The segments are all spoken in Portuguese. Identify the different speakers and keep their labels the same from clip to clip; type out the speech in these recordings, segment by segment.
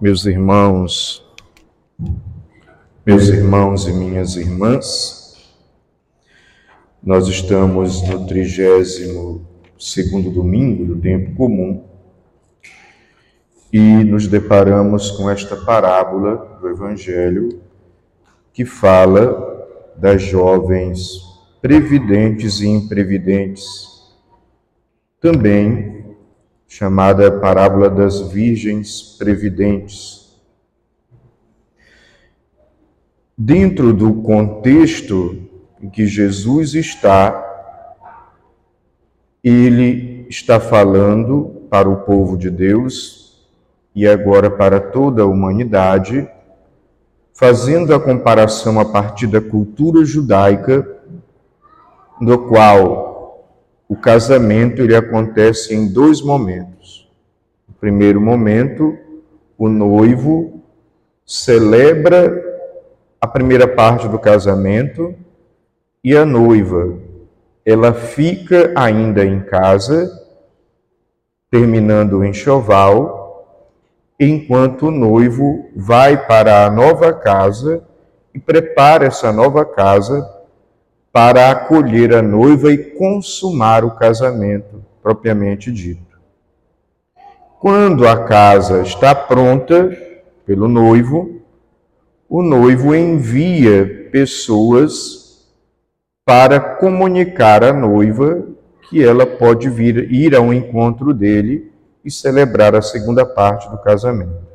Speaker 1: meus irmãos, meus irmãos e minhas irmãs, nós estamos no trigésimo segundo domingo do tempo comum e nos deparamos com esta parábola do Evangelho que fala das jovens previdentes e imprevidentes, também chamada parábola das virgens previdentes. Dentro do contexto em que Jesus está, ele está falando para o povo de Deus e agora para toda a humanidade, fazendo a comparação a partir da cultura judaica, no qual o casamento ele acontece em dois momentos. No primeiro momento, o noivo celebra a primeira parte do casamento e a noiva, ela fica ainda em casa, terminando o enxoval, enquanto o noivo vai para a nova casa e prepara essa nova casa para acolher a noiva e consumar o casamento propriamente dito. Quando a casa está pronta pelo noivo, o noivo envia pessoas para comunicar à noiva que ela pode vir ir ao encontro dele e celebrar a segunda parte do casamento.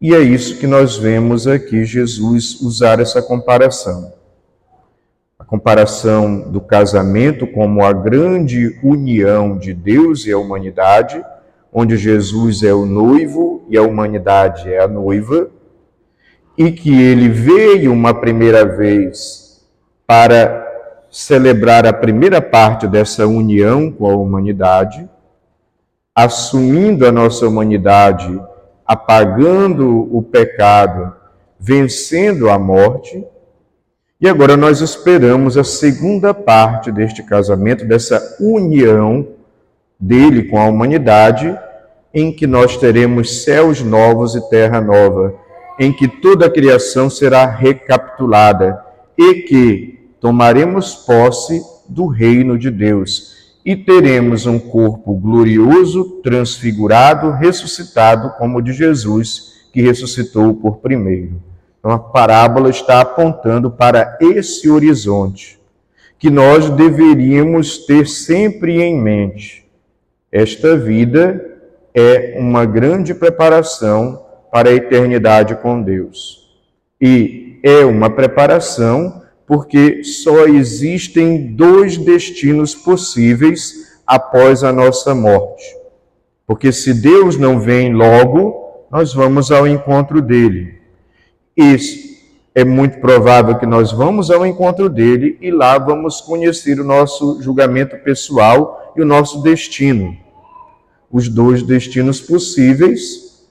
Speaker 1: E é isso que nós vemos aqui Jesus usar essa comparação comparação do casamento como a grande união de Deus e a humanidade, onde Jesus é o noivo e a humanidade é a noiva, e que ele veio uma primeira vez para celebrar a primeira parte dessa união com a humanidade, assumindo a nossa humanidade, apagando o pecado, vencendo a morte e agora nós esperamos a segunda parte deste casamento, dessa união dele com a humanidade, em que nós teremos céus novos e terra nova, em que toda a criação será recapitulada e que tomaremos posse do reino de Deus e teremos um corpo glorioso, transfigurado, ressuscitado como o de Jesus, que ressuscitou por primeiro. Então a parábola está apontando para esse horizonte que nós deveríamos ter sempre em mente. Esta vida é uma grande preparação para a eternidade com Deus. E é uma preparação porque só existem dois destinos possíveis após a nossa morte. Porque se Deus não vem logo, nós vamos ao encontro dele. Isso é muito provável que nós vamos ao encontro dele e lá vamos conhecer o nosso julgamento pessoal e o nosso destino. Os dois destinos possíveis,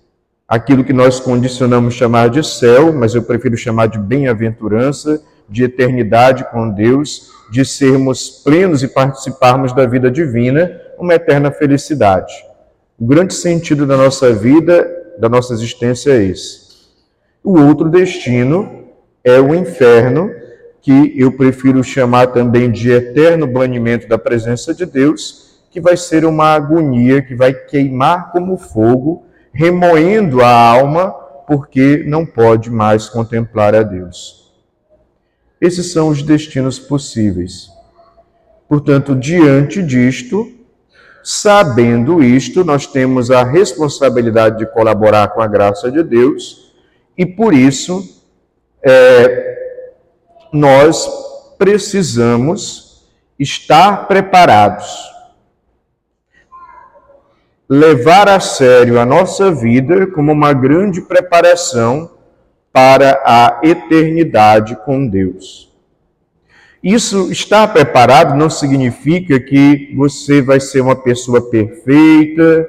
Speaker 1: aquilo que nós condicionamos chamar de céu, mas eu prefiro chamar de bem-aventurança, de eternidade com Deus, de sermos plenos e participarmos da vida divina, uma eterna felicidade. O grande sentido da nossa vida, da nossa existência é esse. O outro destino é o inferno, que eu prefiro chamar também de eterno banimento da presença de Deus, que vai ser uma agonia que vai queimar como fogo, remoendo a alma, porque não pode mais contemplar a Deus. Esses são os destinos possíveis. Portanto, diante disto, sabendo isto, nós temos a responsabilidade de colaborar com a graça de Deus e por isso, é, nós precisamos estar preparados, levar a sério a nossa vida como uma grande preparação para a eternidade com Deus. Isso estar preparado não significa que você vai ser uma pessoa perfeita,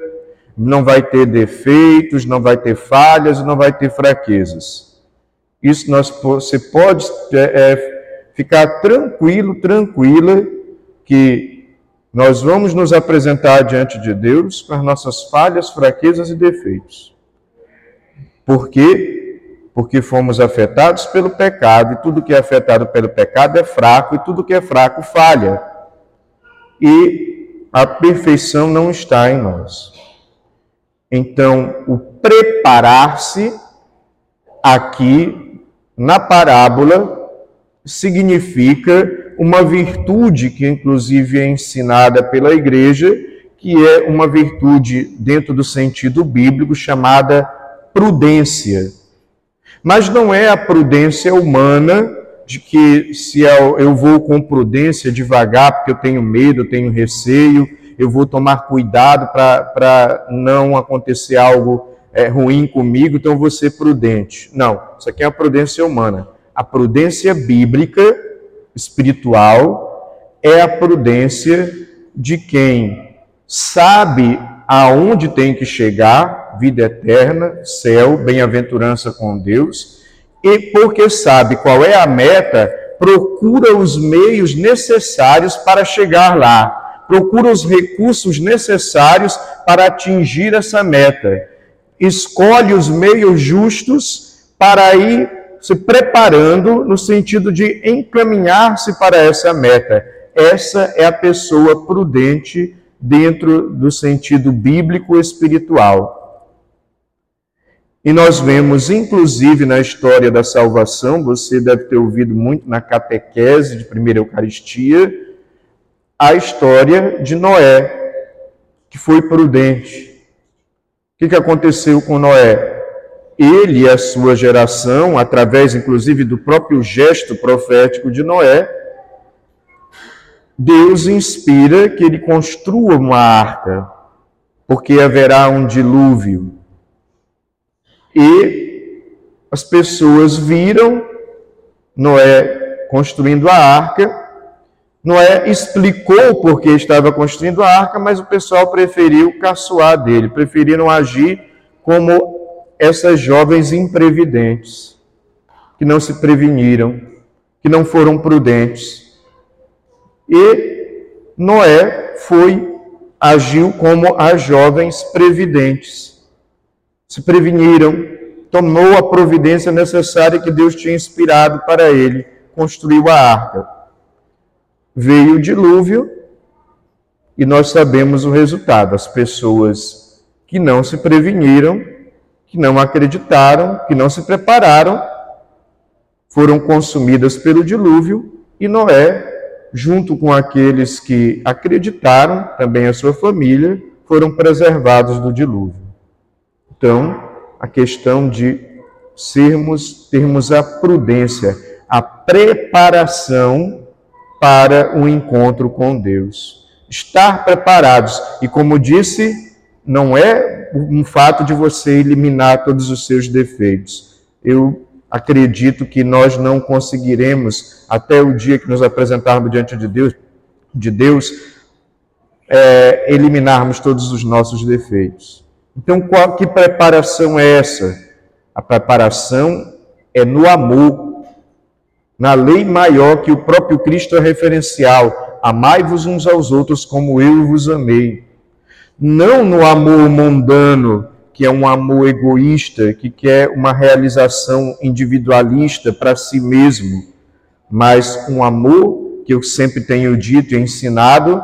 Speaker 1: não vai ter defeitos, não vai ter falhas, não vai ter fraquezas. Isso nós, você pode é, é, ficar tranquilo, tranquila, que nós vamos nos apresentar diante de Deus com as nossas falhas, fraquezas e defeitos. Por quê? Porque fomos afetados pelo pecado, e tudo que é afetado pelo pecado é fraco, e tudo que é fraco falha. E a perfeição não está em nós. Então, o preparar-se aqui na parábola significa uma virtude que, inclusive, é ensinada pela igreja, que é uma virtude dentro do sentido bíblico chamada prudência. Mas não é a prudência humana de que se eu vou com prudência devagar porque eu tenho medo, eu tenho receio, eu vou tomar cuidado para não acontecer algo é, ruim comigo, então vou ser prudente. Não, isso aqui é a prudência humana. A prudência bíblica, espiritual, é a prudência de quem sabe aonde tem que chegar, vida eterna, céu, bem-aventurança com Deus, e porque sabe qual é a meta, procura os meios necessários para chegar lá procura os recursos necessários para atingir essa meta. Escolhe os meios justos para ir se preparando no sentido de encaminhar-se para essa meta. Essa é a pessoa prudente dentro do sentido bíblico espiritual. E nós vemos, inclusive na história da salvação, você deve ter ouvido muito na catequese de primeira Eucaristia, a história de Noé, que foi prudente. O que, que aconteceu com Noé? Ele e a sua geração, através inclusive do próprio gesto profético de Noé, Deus inspira que ele construa uma arca, porque haverá um dilúvio. E as pessoas viram Noé construindo a arca Noé explicou por que estava construindo a arca, mas o pessoal preferiu caçoar dele, preferiram agir como essas jovens imprevidentes, que não se preveniram, que não foram prudentes. E Noé foi, agiu como as jovens previdentes. Se preveniram, tomou a providência necessária que Deus tinha inspirado para ele, construiu a arca veio o dilúvio e nós sabemos o resultado. As pessoas que não se preveniram, que não acreditaram, que não se prepararam, foram consumidas pelo dilúvio e Noé, junto com aqueles que acreditaram, também a sua família, foram preservados do dilúvio. Então, a questão de sermos, termos a prudência, a preparação para o encontro com Deus. Estar preparados. E como disse, não é um fato de você eliminar todos os seus defeitos. Eu acredito que nós não conseguiremos, até o dia que nos apresentarmos diante de Deus, de Deus é, eliminarmos todos os nossos defeitos. Então, qual, que preparação é essa? A preparação é no amor na lei maior que o próprio Cristo é referencial. Amai-vos uns aos outros como eu vos amei. Não no amor mundano, que é um amor egoísta, que quer uma realização individualista para si mesmo, mas um amor que eu sempre tenho dito e ensinado,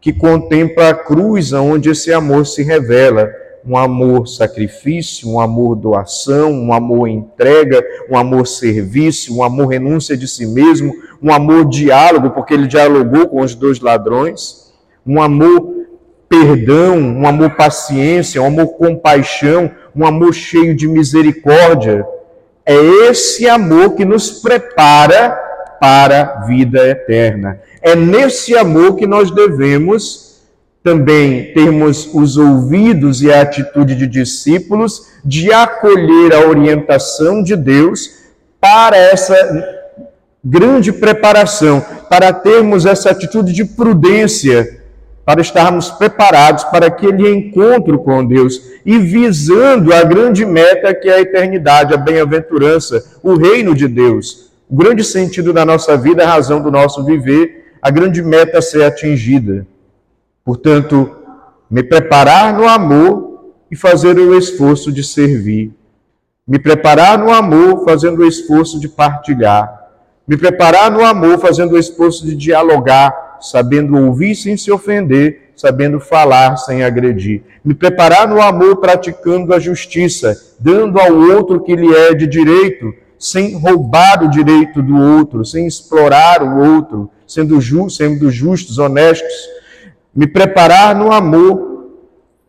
Speaker 1: que contempla a cruz, onde esse amor se revela um amor sacrifício, um amor doação, um amor entrega, um amor serviço, um amor renúncia de si mesmo, um amor diálogo, porque ele dialogou com os dois ladrões, um amor perdão, um amor paciência, um amor compaixão, um amor cheio de misericórdia. É esse amor que nos prepara para a vida eterna. É nesse amor que nós devemos também termos os ouvidos e a atitude de discípulos de acolher a orientação de Deus para essa grande preparação, para termos essa atitude de prudência, para estarmos preparados para aquele encontro com Deus e visando a grande meta que é a eternidade, a bem-aventurança, o reino de Deus. O grande sentido da nossa vida, a razão do nosso viver, a grande meta a ser atingida. Portanto, me preparar no amor e fazer o esforço de servir. Me preparar no amor, fazendo o esforço de partilhar. Me preparar no amor, fazendo o esforço de dialogar, sabendo ouvir sem se ofender, sabendo falar sem agredir. Me preparar no amor, praticando a justiça, dando ao outro que lhe é de direito, sem roubar o direito do outro, sem explorar o outro, sendo, ju sendo justos, honestos. Me preparar no amor,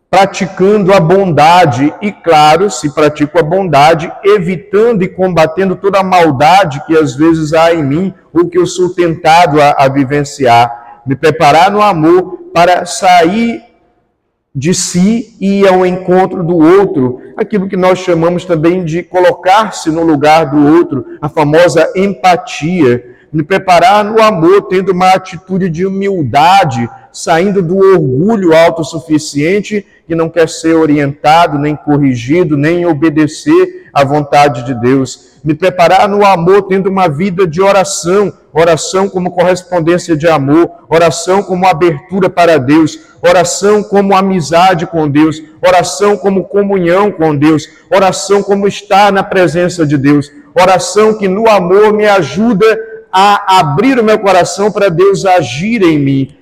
Speaker 1: praticando a bondade, e claro, se pratico a bondade, evitando e combatendo toda a maldade que às vezes há em mim, ou que eu sou tentado a, a vivenciar. Me preparar no amor para sair de si e ao encontro do outro, aquilo que nós chamamos também de colocar-se no lugar do outro, a famosa empatia. Me preparar no amor, tendo uma atitude de humildade, saindo do orgulho autossuficiente que não quer ser orientado, nem corrigido, nem obedecer à vontade de Deus. Me preparar no amor, tendo uma vida de oração, oração como correspondência de amor, oração como abertura para Deus, oração como amizade com Deus, oração como comunhão com Deus, oração como estar na presença de Deus, oração que no amor me ajuda a abrir o meu coração para Deus agir em mim.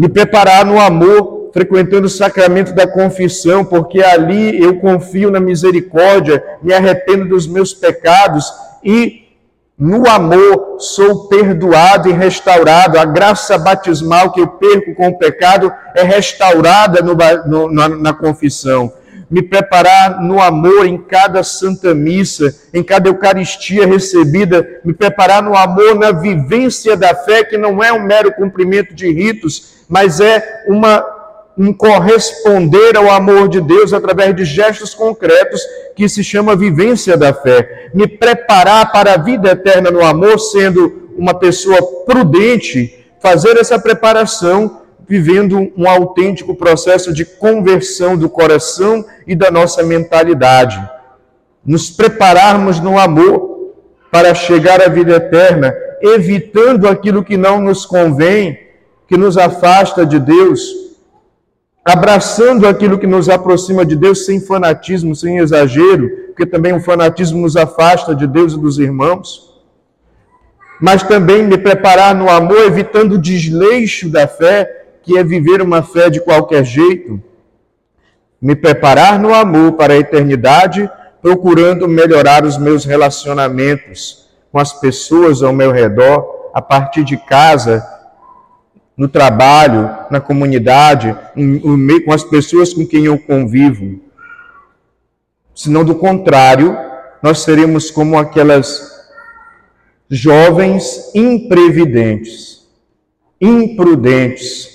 Speaker 1: Me preparar no amor frequentando o sacramento da confissão, porque ali eu confio na misericórdia, me arrependo dos meus pecados e no amor sou perdoado e restaurado. A graça batismal que eu perco com o pecado é restaurada no, no, na, na confissão me preparar no amor em cada santa missa, em cada Eucaristia recebida, me preparar no amor na vivência da fé, que não é um mero cumprimento de ritos, mas é uma um corresponder ao amor de Deus através de gestos concretos que se chama vivência da fé. Me preparar para a vida eterna no amor, sendo uma pessoa prudente, fazer essa preparação vivendo um autêntico processo de conversão do coração e da nossa mentalidade. Nos prepararmos no amor para chegar à vida eterna, evitando aquilo que não nos convém, que nos afasta de Deus abraçando aquilo que nos aproxima de Deus sem fanatismo, sem exagero, porque também o fanatismo nos afasta de Deus e dos irmãos. Mas também me preparar no amor, evitando o desleixo da fé, que é viver uma fé de qualquer jeito. Me preparar no amor para a eternidade, procurando melhorar os meus relacionamentos com as pessoas ao meu redor, a partir de casa, no trabalho, na comunidade, com as pessoas com quem eu convivo. Senão, do contrário, nós seremos como aquelas jovens imprevidentes, imprudentes,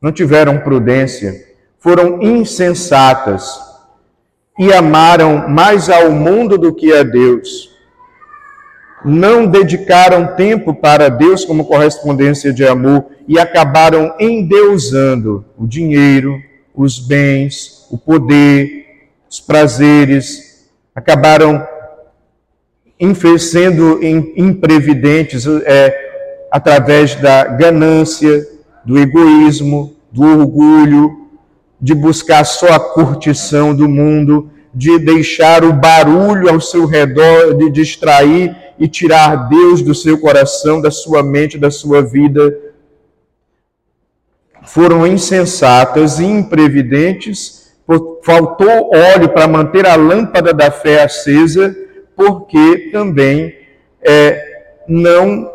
Speaker 1: não tiveram prudência, foram insensatas e amaram mais ao mundo do que a Deus. Não dedicaram tempo para Deus como correspondência de amor e acabaram endeusando o dinheiro, os bens, o poder, os prazeres, acabaram sendo imprevidentes é, através da ganância, do egoísmo, do orgulho, de buscar só a curtição do mundo, de deixar o barulho ao seu redor, de distrair e tirar Deus do seu coração, da sua mente, da sua vida. Foram insensatas e imprevidentes, faltou óleo para manter a lâmpada da fé acesa, porque também é, não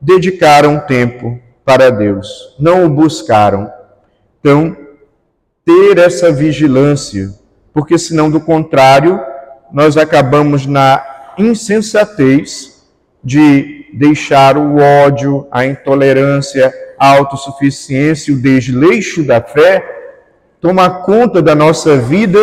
Speaker 1: dedicaram tempo para Deus, não o buscaram. Então, ter essa vigilância, porque senão, do contrário, nós acabamos na insensatez de deixar o ódio, a intolerância, a autossuficiência, o desleixo da fé tomar conta da nossa vida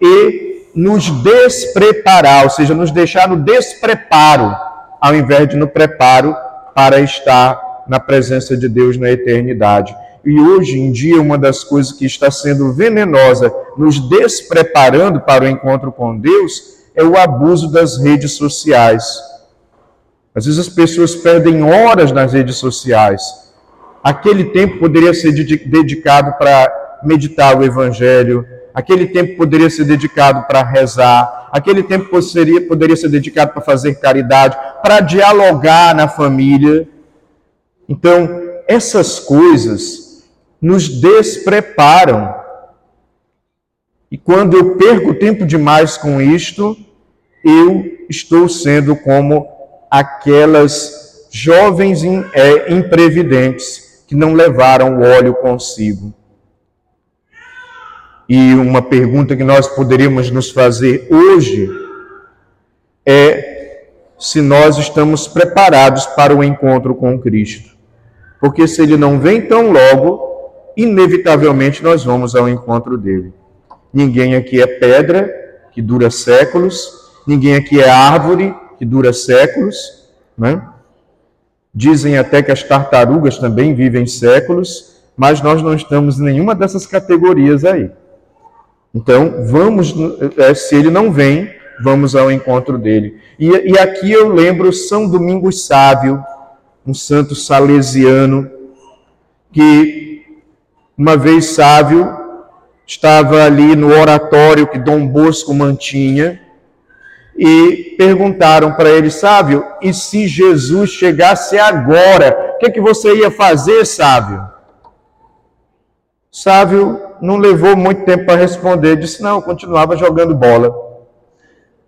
Speaker 1: e nos despreparar, ou seja, nos deixar no despreparo, ao invés de no preparo para estar na presença de Deus na eternidade. E hoje em dia, uma das coisas que está sendo venenosa, nos despreparando para o encontro com Deus, é o abuso das redes sociais. Às vezes as pessoas perdem horas nas redes sociais. Aquele tempo poderia ser dedicado para meditar o Evangelho, aquele tempo poderia ser dedicado para rezar, aquele tempo poderia, poderia ser dedicado para fazer caridade, para dialogar na família. Então, essas coisas nos despreparam. E quando eu perco tempo demais com isto, eu estou sendo como aquelas jovens é, imprevidentes que não levaram o óleo consigo. E uma pergunta que nós poderíamos nos fazer hoje é se nós estamos preparados para o encontro com Cristo. Porque se ele não vem tão logo, inevitavelmente nós vamos ao encontro dele. Ninguém aqui é pedra, que dura séculos, ninguém aqui é árvore, que dura séculos, né? Dizem até que as tartarugas também vivem séculos, mas nós não estamos em nenhuma dessas categorias aí. Então, vamos, é, se ele não vem, vamos ao encontro dele. E, e aqui eu lembro São Domingos Sávio, um santo salesiano, que uma vez Sávio estava ali no oratório que Dom Bosco mantinha e perguntaram para ele, Sávio, e se Jesus chegasse agora, o que, é que você ia fazer, Sávio? Sávio não levou muito tempo para responder, disse: não, continuava jogando bola.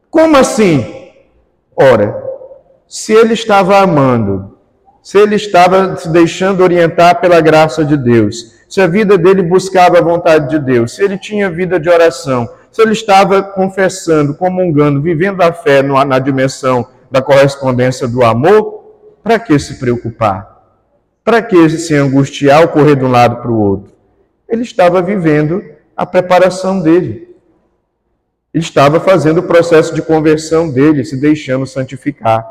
Speaker 1: Como assim? Ora, se ele estava amando, se ele estava se deixando orientar pela graça de Deus, se a vida dele buscava a vontade de Deus, se ele tinha vida de oração, se ele estava confessando, comungando, vivendo a fé na dimensão da correspondência do amor, para que se preocupar? Para que se angustiar ou correr de um lado para o outro? ele estava vivendo a preparação dele. Ele estava fazendo o processo de conversão dele, se deixando santificar.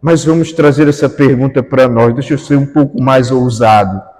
Speaker 1: Mas vamos trazer essa pergunta para nós, deixa eu ser um pouco mais ousado.